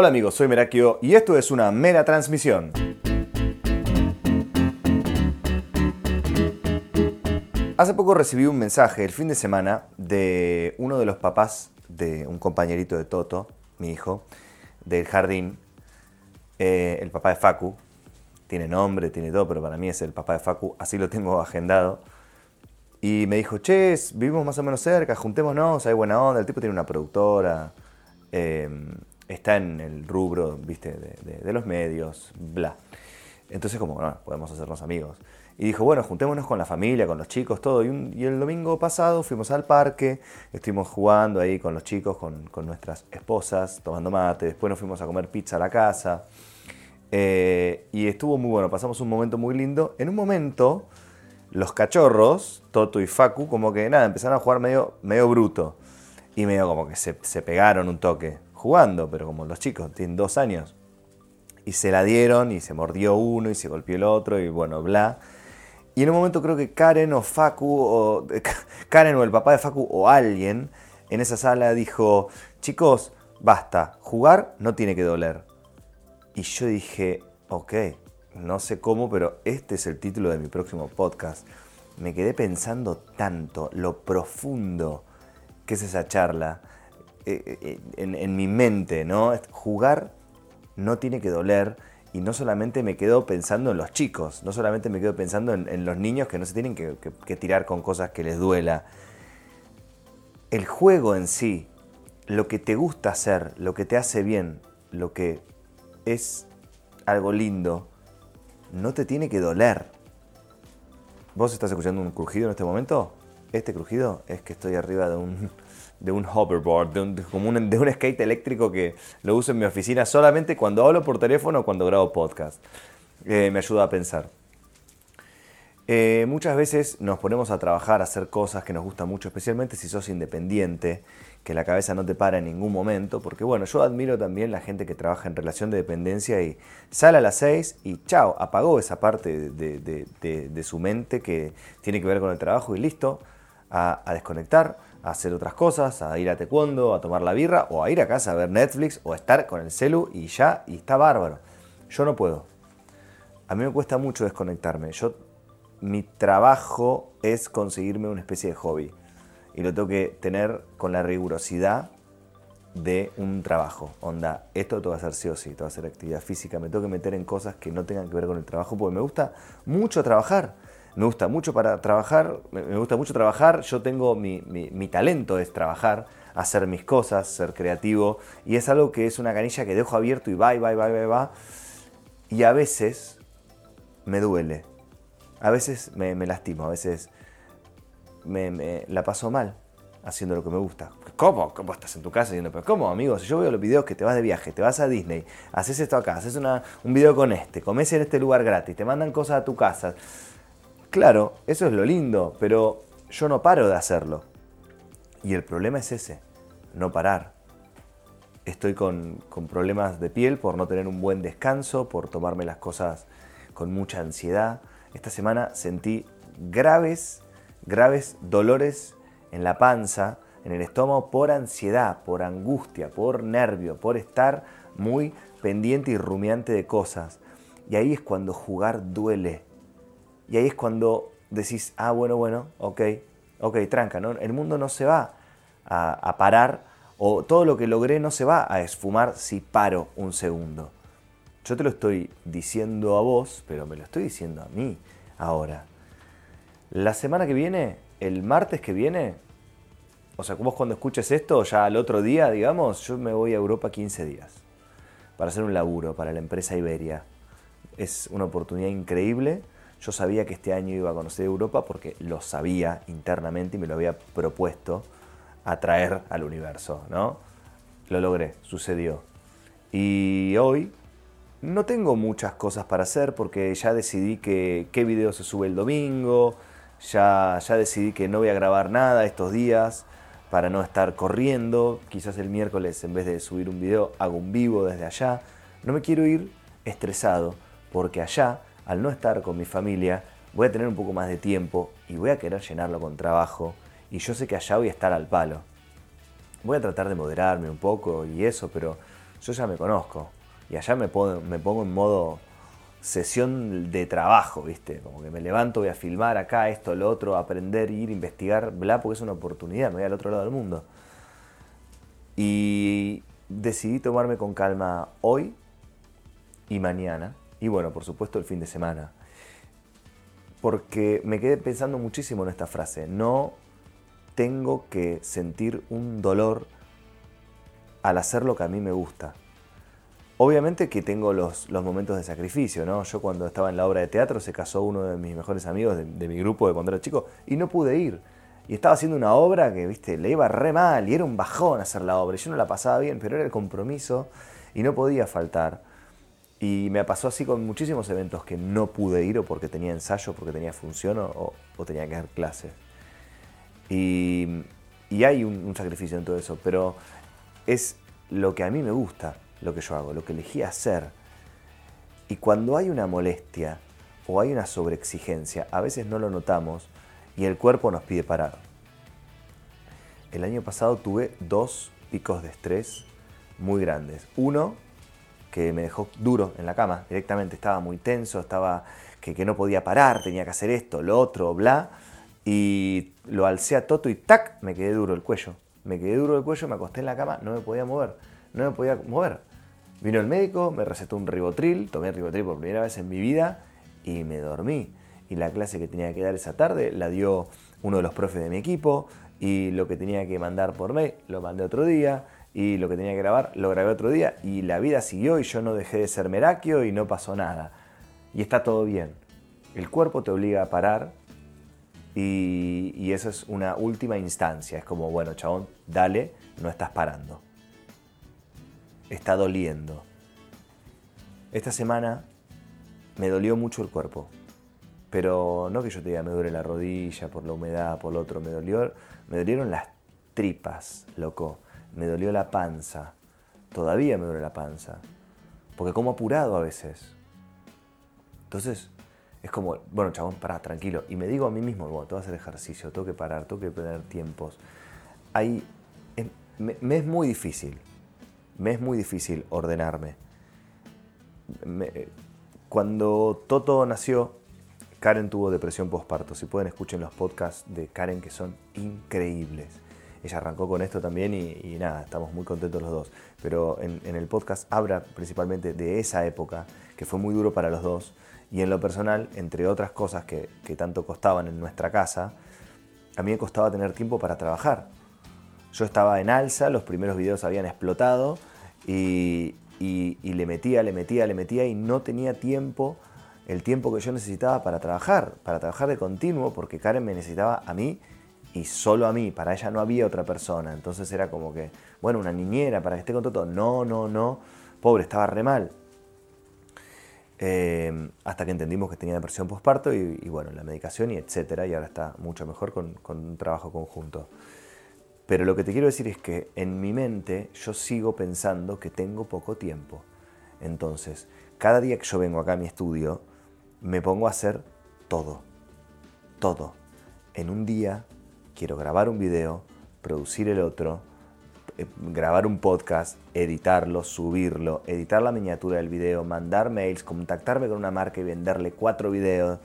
Hola amigos, soy Merakio y esto es una mera transmisión. Hace poco recibí un mensaje el fin de semana de uno de los papás de un compañerito de Toto, mi hijo, del jardín, eh, el papá de Facu. Tiene nombre, tiene todo, pero para mí es el papá de Facu, así lo tengo agendado. Y me dijo, che, vivimos más o menos cerca, juntémonos, hay buena onda. El tipo tiene una productora, em, está en el rubro, viste, de, los medios, bla. Entonces, como, no, podemos hacernos amigos. Y dijo, bueno, juntémonos con la familia, con los chicos, todo. Y, el domingo pasado fuimos al parque, estuvimos jugando ahí con los chicos, con, con nuestras esposas, tomando mate. Después nos fuimos a comer pizza a la casa. Eh, y estuvo muy bueno, pasamos un momento muy lindo. En un momento los cachorros, Toto y Facu, como que nada, empezaron a jugar medio, medio bruto. Y medio como que se, pegaron un toque jugando, pero como los chicos tienen dos años. Y se la dieron y se mordió uno y se golpeó el otro y bueno, bla. Y en un momento creo que Karen o Facu, o Karen o el papá de Facu o alguien en esa sala dijo, chicos, basta, jugar no tiene que doler. Y yo dije, ok, no sé cómo, pero este es el título de mi próximo podcast. Me quedé pensando tanto lo profundo que es esa charla eh, eh, en, mi mente, ¿no? Jugar no tiene que doler y no solamente me quedo pensando en los chicos, no solamente me quedo pensando en, los niños que no se tienen que, que tirar con cosas que les duela. El juego en sí, lo que te gusta hacer, lo que te hace bien, lo que es algo lindo, no te tiene que doler. ¿Vos estás escuchando un crujido en este momento? Este crujido es que estoy arriba de un, de un hoverboard, de un, como un, de un skate eléctrico que lo uso en mi oficina solamente cuando hablo por teléfono o cuando grabo podcast. Eh, me ayuda a pensar. Eh, muchas veces nos ponemos a trabajar, a hacer cosas que nos gustan mucho, especialmente si sos independiente, que la cabeza no te para en ningún momento, porque bueno, yo admiro también la gente que trabaja en relación de dependencia y sale a las 6 y chao, apagó esa parte de, su mente que tiene que ver con el trabajo y listo, a, desconectar, a hacer otras cosas, a ir a taekwondo, a tomar la birra o a ir a casa a ver Netflix o a estar con el celu y ya, y está bárbaro. Yo no puedo. A mí me cuesta mucho desconectarme. Yo, mi trabajo es conseguirme una especie de hobby y lo tengo que tener con la rigurosidad de un trabajo. Onda, esto te va a hacer sí o sí, te va a hacer actividad física, me tengo que meter en cosas que no tengan que ver con el trabajo, porque me gusta mucho trabajar. Me gusta mucho para trabajar, me gusta mucho trabajar, yo tengo mi, mi talento es trabajar, hacer mis cosas, ser creativo, y es algo que es una canilla que dejo abierto y va, y va, y va, y va, y a veces me duele, a veces me, me lastimo, a veces me, la paso mal haciendo lo que me gusta. ¿Cómo? ¿Cómo estás en tu casa diciendo, pero cómo, amigo? Si yo veo los videos que te vas de viaje, te vas a Disney, haces esto acá, haces una, un video con este, comes en este lugar gratis, te mandan cosas a tu casa. Claro, eso es lo lindo, pero yo no paro de hacerlo. Y el problema es ese, no parar. Estoy con, con problemas de piel por no tener un buen descanso, por tomarme las cosas con mucha ansiedad. Esta semana sentí graves graves dolores en la panza, en el estómago, por ansiedad, por angustia, por nervio, por estar muy pendiente y rumiante de cosas. Y ahí es cuando jugar duele. Y ahí es cuando decís, ah, bueno, bueno, ok, ok, tranca, ¿no? el mundo no se va a, a parar o todo lo que logré no se va a esfumar si paro un segundo. Yo te lo estoy diciendo a vos, pero me lo estoy diciendo a mí ahora. La semana que viene, el martes que viene, o sea, vos cuando escuches esto, ya al otro día, digamos, yo me voy a Europa 15 días para hacer un laburo para la empresa Iberia. Es una oportunidad increíble. Yo sabía que este año iba a conocer Europa porque lo sabía internamente y me lo había propuesto a traer al universo, ¿no? Lo logré, sucedió. Y hoy no tengo muchas cosas para hacer porque ya decidí que qué video se sube el domingo, ya, ya decidí que no voy a grabar nada estos días para no estar corriendo. Quizás el miércoles en vez de subir un video hago un vivo desde allá. No me quiero ir estresado porque allá, al no estar con mi familia, voy a tener un poco más de tiempo y voy a querer llenarlo con trabajo y yo sé que allá voy a estar al palo. Voy a tratar de moderarme un poco y eso, pero yo ya me conozco. Y allá me pongo, en modo sesión de trabajo, ¿viste? Como que me levanto, voy a filmar acá, esto, lo otro, aprender, ir, investigar, bla, porque es una oportunidad, me voy al otro lado del mundo. Y decidí tomarme con calma hoy y mañana, y bueno, por supuesto el fin de semana. Porque me quedé pensando muchísimo en esta frase, no tengo que sentir un dolor al hacer lo que a mí me gusta. Obviamente que tengo los, los, momentos de sacrificio, ¿no? Yo cuando estaba en la obra de teatro se casó uno de mis mejores amigos de, mi grupo de cuando era chico y no pude ir. Y estaba haciendo una obra que, viste, le iba re mal y era un bajón hacer la obra. Y yo no la pasaba bien, pero era el compromiso y no podía faltar. Y me pasó así con muchísimos eventos que no pude ir o porque tenía ensayo, porque tenía función o, o tenía que dar clases. Y, y hay un, un sacrificio en todo eso, pero es lo que a mí me gusta lo que yo hago, lo que elegí hacer. Y cuando hay una molestia o hay una sobreexigencia, a veces no lo notamos y el cuerpo nos pide parar. El año pasado tuve dos picos de estrés muy grandes. Uno que me dejó duro en la cama, directamente estaba muy tenso, estaba que, que no podía parar, tenía que hacer esto, lo otro, bla. Y lo alcé a Toto y ¡tac! me quedé duro el cuello. Me quedé duro el cuello, me acosté en la cama, no me podía mover. No me podía mover. Vino el médico, me recetó un ribotril, tomé ribotril por primera vez en mi vida y me dormí. Y la clase que tenía que dar esa tarde la dio uno de los profes de mi equipo y lo que tenía que mandar por mail lo mandé otro día y lo que tenía que grabar lo grabé otro día y la vida siguió y yo no dejé de ser meraquio y no pasó nada. Y está todo bien. El cuerpo te obliga a parar y, eso es una última instancia. Es como, bueno, chabón, dale, no estás parando está doliendo. Esta semana me dolió mucho el cuerpo, pero no que yo te diga me duele la rodilla por la humedad, por lo otro, me dolió, me dolieron las tripas, loco, me dolió la panza, todavía me duele la panza, porque como apurado a veces. Entonces, es como, bueno, chabón, pará, tranquilo. Y me digo a mí mismo, bueno, tengo que hacer ejercicio, tengo que parar, tengo que tener tiempos. Ahí, me, me es muy difícil me es muy difícil ordenarme. cuando Toto nació, Karen tuvo depresión postparto. Si pueden, escuchen los podcasts de Karen que son increíbles. Ella arrancó con esto también y, nada, estamos muy contentos los dos. Pero en, el podcast habla principalmente de esa época, que fue muy duro para los dos. Y en lo personal, entre otras cosas que, que tanto costaban en nuestra casa, a mí me costaba tener tiempo para trabajar. Yo estaba en alza, los primeros videos habían explotado y, le metía, le metía, le metía y no tenía tiempo, el tiempo que yo necesitaba para trabajar, para trabajar de continuo, porque Karen me necesitaba a mí y solo a mí, para ella no había otra persona. Entonces era como que, bueno, una niñera para que esté con. No, no, no. Pobre, estaba re mal. Eh, hasta que entendimos que tenía depresión postparto y, y, bueno, la medicación y etcétera, y ahora está mucho mejor con, con un trabajo conjunto. Pero lo que te quiero decir es que en mi mente yo sigo pensando que tengo poco tiempo. Entonces, cada día que yo vengo acá a mi estudio, me pongo a hacer todo. Todo. En un día quiero grabar un video, producir el otro, eh, grabar un podcast, editarlo, subirlo, editar la miniatura del video, mandar mails, contactarme con una marca y venderle cuatro videos,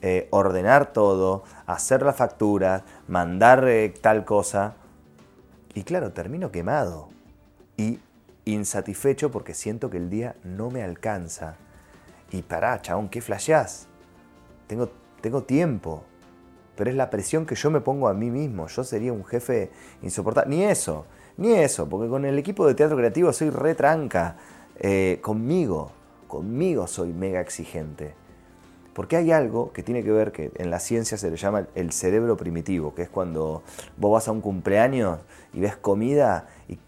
eh, ordenar todo, hacer la factura, mandar eh, tal cosa. Y claro, termino quemado y insatisfecho porque siento que el día no me alcanza. Y pará, chabón, ¿qué flasheás? Tengo, tengo tiempo. Pero es la presión que yo me pongo a mí mismo. Yo sería un jefe insoportable. Ni eso, ni eso, porque con el equipo de teatro creativo soy retranca. Eh, conmigo, conmigo soy mega exigente. Porque hay algo que tiene que ver que en la ciencia se le llama el cerebro primitivo, que es cuando vos vas a un cumpleaños y ves comida y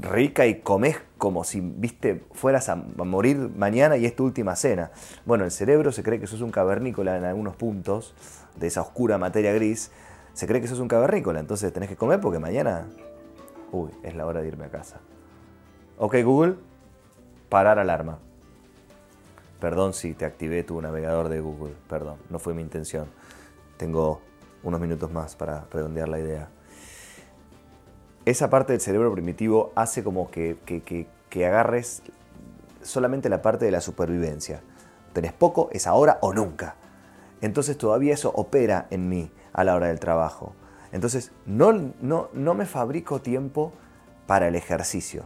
rica y comes como si viste fueras a morir mañana y es tu última cena. Bueno, el cerebro se cree que sos un cavernícola en algunos puntos de esa oscura materia gris. Se cree que sos un cavernícola, entonces tenés que comer porque mañana, uy, es la hora de irme a casa. Ok, Google, parar alarma. Perdón si te activé tu navegador de Google, perdón, no fue mi intención. Tengo unos minutos más para redondear la idea. Esa parte del cerebro primitivo hace como que, que agarres solamente la parte de la supervivencia. Tenés poco, es ahora o nunca. Entonces todavía eso opera en mí a la hora del trabajo. Entonces no, no, no me fabrico tiempo para el ejercicio,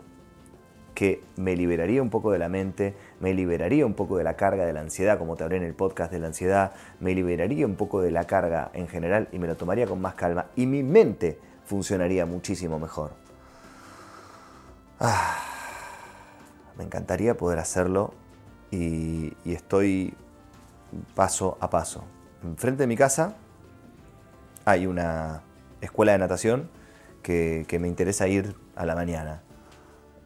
que me liberaría un poco de la mente, me liberaría un poco de la carga de la ansiedad, como te hablé en el podcast de la ansiedad, me liberaría un poco de la carga en general y me lo tomaría con más calma y mi mente funcionaría muchísimo mejor. Ah, me encantaría poder hacerlo y, estoy paso a paso. Enfrente de mi casa hay una escuela de natación que, me interesa ir a la mañana.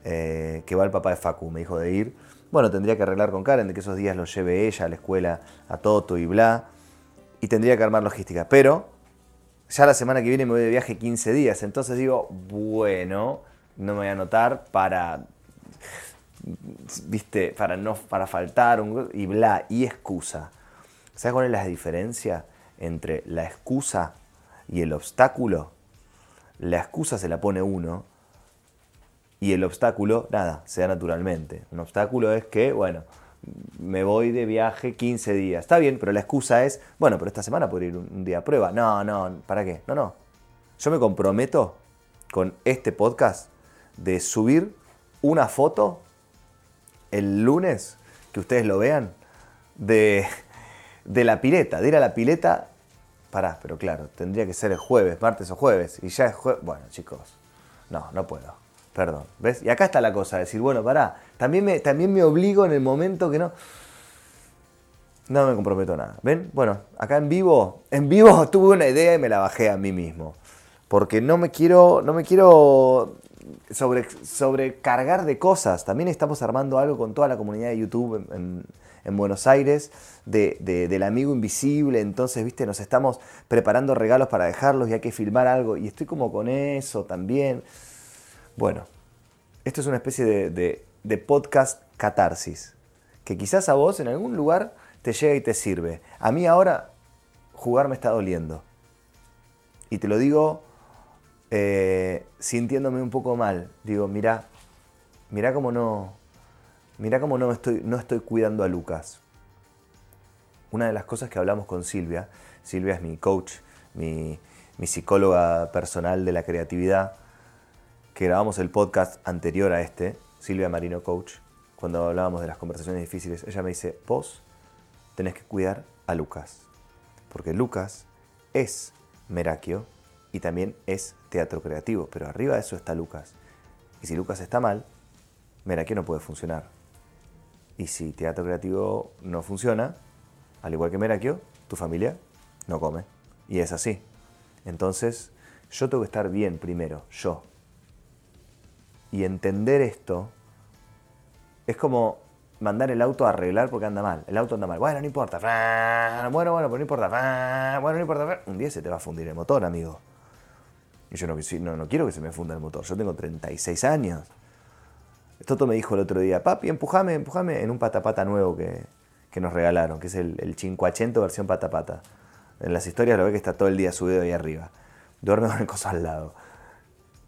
Eh, que va el papá de Facu, me dijo de ir. Bueno, tendría que arreglar con Karen de que esos días lo lleve ella a la escuela, a Toto y bla. Y tendría que armar logística. Pero ya la semana que viene me voy de viaje 15 días. Entonces digo, bueno, no me voy a anotar para viste, para no para faltar un, y bla, y excusa. ¿Sabes cuál es la diferencia entre la excusa y el obstáculo? La excusa se la pone uno y el obstáculo, nada, se da naturalmente. Un obstáculo es que, bueno, me voy de viaje 15 días. Está bien, pero la excusa es, bueno, pero esta semana puedo ir un, día a prueba. No, no, ¿para qué? No, no. Yo me comprometo con este podcast de subir una foto el lunes, que ustedes lo vean, de, de la pileta, de ir a la pileta. Pará, pero claro, tendría que ser el jueves, martes o jueves. Y ya es jueves. Bueno, chicos, no, no puedo. Perdón. ¿Ves? Y acá está la cosa, decir, bueno, pará. También me, también me obligo en el momento que no. No me comprometo nada. ¿Ven? Bueno, acá en vivo, en vivo tuve una idea y me la bajé a mí mismo. Porque no me quiero, no me quiero sobre, sobrecargar de cosas. También estamos armando algo con toda la comunidad de YouTube en, Buenos Aires de, del amigo invisible. Entonces, viste, nos estamos preparando regalos para dejarlos y hay que filmar algo. Y estoy como con eso también. Bueno, esto es una especie de, podcast catarsis. Que quizás a vos en algún lugar te llega y te sirve. A mí ahora jugar me está doliendo. Y te lo digo eh, sintiéndome un poco mal. Digo, mira, mira cómo no, mira cómo no estoy, no estoy cuidando a Lucas. Una de las cosas que hablamos con Silvia, Silvia es mi coach, mi psicóloga personal de la creatividad, que grabamos el podcast anterior a este, Silvia Marino Coach, cuando hablábamos de las conversaciones difíciles, ella me dice, vos tenés que cuidar a Lucas, porque Lucas es Merakio y también es teatro creativo, pero arriba de eso está Lucas. Y si Lucas está mal, Merakio no puede funcionar. Y si teatro creativo no funciona, al igual que Merakio, tu familia no come. Y es así. Entonces, yo tengo que estar bien primero, yo. Y entender esto es como mandar el auto a arreglar porque anda mal. El auto anda mal. Bueno, no importa. Bueno, bueno, pues no importa. Bueno, no importa. Un día se te va a fundir el motor, amigo. Y yo no, quiero que se me funda el motor. Yo tengo 36 años. Toto me dijo el otro día, papi, empujame, empujame en un patapata nuevo que, nos regalaron, que es el, el 580 versión patapata. En las historias lo ve que está todo el día subido ahí arriba. Duerme con el coso al lado.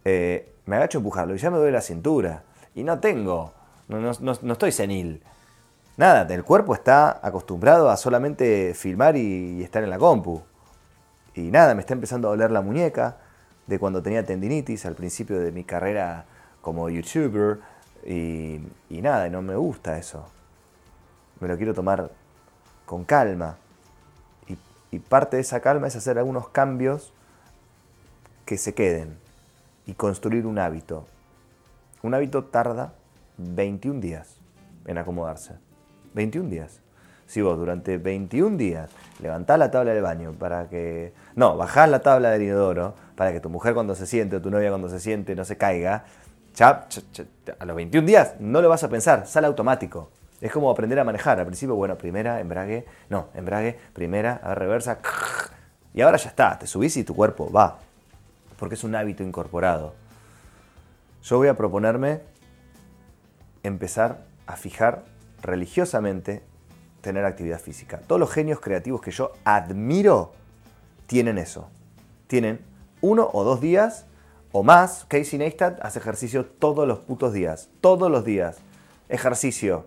Eh, me agacho a empujarlo y ya me duele la cintura. Y no tengo, no, no, estoy senil. Nada, el cuerpo está acostumbrado a solamente filmar y, y estar en la compu. Y nada, me está empezando a doler la muñeca de cuando tenía tendinitis al principio de mi carrera como youtuber y, nada, no me gusta eso. Me lo quiero tomar con calma. Y, y parte de esa calma es hacer algunos cambios que se queden y construir un hábito. Un hábito tarda 21 días en acomodarse. 21 días. Si vos durante 21 días levantás la tabla del baño para que... No, bajás la tabla del inodoro para que tu mujer cuando se siente o tu novia cuando se siente no se caiga, ya, a los 21 días no lo vas a pensar, sale automático. Es como aprender a manejar. Al principio, bueno, primera, embrague, no, embrague, primera, a reversa, y ahora ya está, te subís y tu cuerpo va, porque es un hábito incorporado. Yo voy a proponerme empezar a fijar religiosamente tener actividad física. Todos los genios creativos que yo admiro tienen eso. Tienen uno o dos días o más, Casey Neistat hace ejercicio todos los putos días. Todos los días. Ejercicio.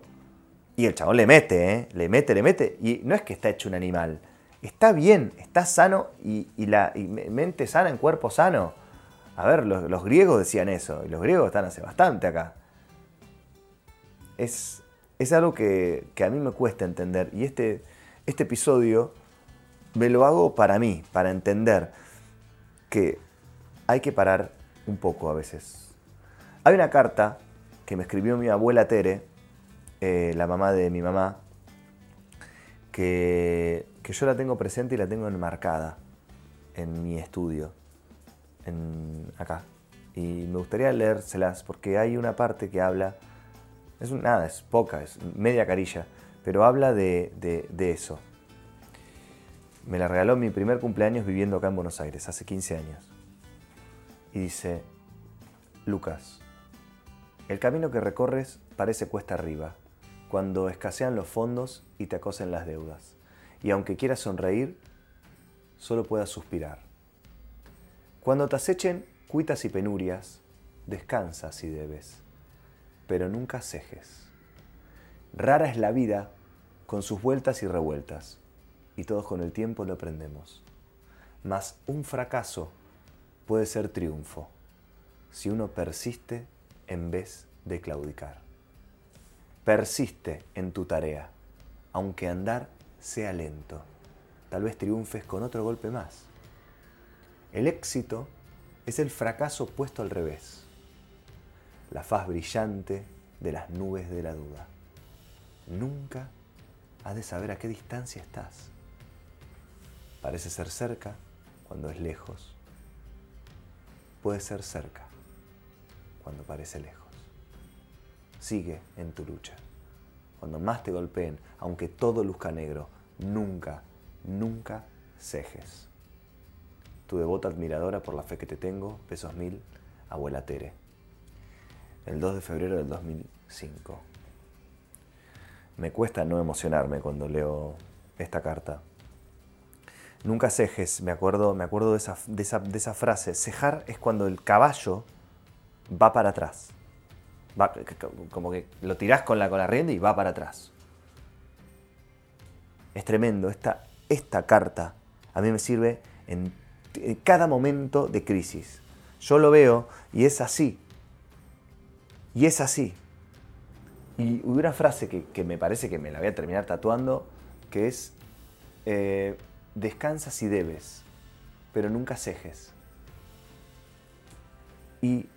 Y el chabón le mete, ¿eh? Le mete, le mete. Y no es que está hecho un animal. Está bien, está sano y, la mente sana en cuerpo sano. A ver, los, griegos decían eso. Y los griegos están hace bastante acá. Es, es algo que, que, a mí me cuesta entender. Y este, este episodio me lo hago para mí, para entender que hay que parar un poco a veces. Hay una carta que me escribió mi abuela Tere, eh, la mamá de mi mamá, que, yo la tengo presente y la tengo enmarcada en mi estudio, en, acá. Y me gustaría leérselas porque hay una parte que habla, es nada, es poca, es media carilla, pero habla de, de eso. Me la regaló mi primer cumpleaños viviendo acá en Buenos Aires, hace 15 años y dice, Lucas, el camino que recorres parece cuesta arriba, cuando escasean los fondos y te acosen las deudas, y aunque quieras sonreír, solo puedas suspirar. Cuando te acechen cuitas y penurias, descansa si debes, pero nunca cejes. Rara es la vida con sus vueltas y revueltas, y todos con el tiempo lo aprendemos. Mas un fracaso puede ser triunfo si uno persiste en vez de claudicar. Persiste en tu tarea, aunque andar sea lento. Tal vez triunfes con otro golpe más. El éxito es el fracaso puesto al revés, la faz brillante de las nubes de la duda. Nunca has de saber a qué distancia estás. Parece ser cerca cuando es lejos puede ser cerca cuando parece lejos. Sigue en tu lucha. Cuando más te golpeen, aunque todo luzca negro, nunca, nunca cejes. Tu devota admiradora por la fe que te tengo, pesos mil, abuela Tere. El 2 de febrero del 2005. Me cuesta no emocionarme cuando leo esta carta. Nunca cejes, me acuerdo, me acuerdo de, esa, de, esa, frase. Cejar es cuando el caballo va para atrás. Como que lo tirás con la, rienda y va para atrás. Es tremendo. Esta, esta carta a mí me sirve en, cada momento de crisis. Yo lo veo y es así. Y es así. Y hubo una frase que, me parece que me la voy a terminar tatuando, que es, eh, descansa si debes, pero nunca cejes. Y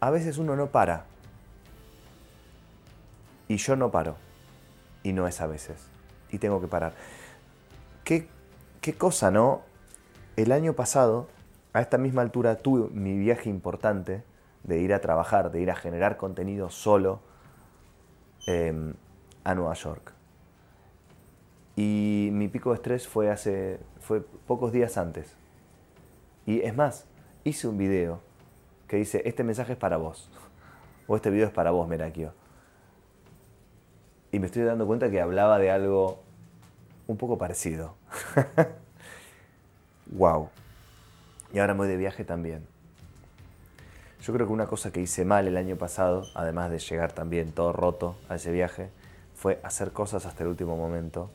a veces uno no para. Y yo no paro. Y no es a veces. Y tengo que parar. ¿Qué, qué cosa, no? El año pasado, a esta misma altura, tuve mi viaje importante de ir a trabajar, de ir a generar contenido solo em, a Nueva York. Y mi pico de estrés fue hace fue pocos días antes. Y es más, hice un video que dice, este mensaje es para vos. O este video es para vos, Merakio. Y me estoy dando cuenta que hablaba de algo un poco parecido. wow. Y ahora me voy de viaje también. Yo creo que una cosa que hice mal el año pasado, además de llegar también todo roto a ese viaje, fue hacer cosas hasta el último momento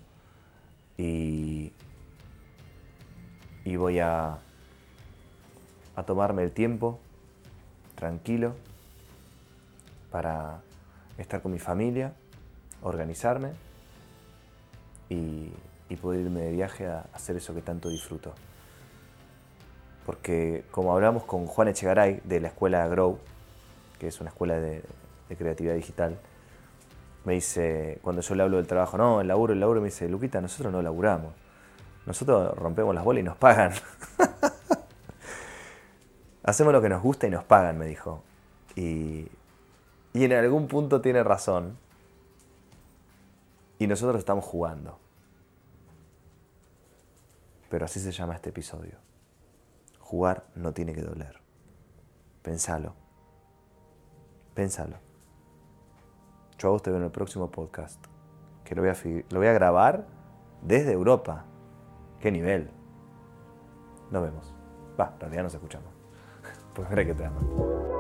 y, voy a, a tomarme el tiempo tranquilo para estar con mi familia, organizarme y, poder irme de viaje a hacer eso que tanto disfruto. Porque como hablamos con Juan Echegaray de la escuela Grow, que es una escuela de creatividad digital, me dice, cuando yo le hablo del trabajo, no, el laburo, el laburo, me dice, Luquita, nosotros no laburamos. Nosotros rompemos las bolas y nos pagan. Hacemos lo que nos gusta y nos pagan, me dijo. Y, y en algún punto tiene razón. Y nosotros estamos jugando. Pero así se llama este episodio. Jugar no tiene que doler. Pensalo. Pensalo. Yo a vos te veo en el próximo podcast, que lo voy a, lo voy a grabar desde Europa. ¿Qué nivel? Nos vemos. Va, en realidad nos escuchamos. Pues mira que te.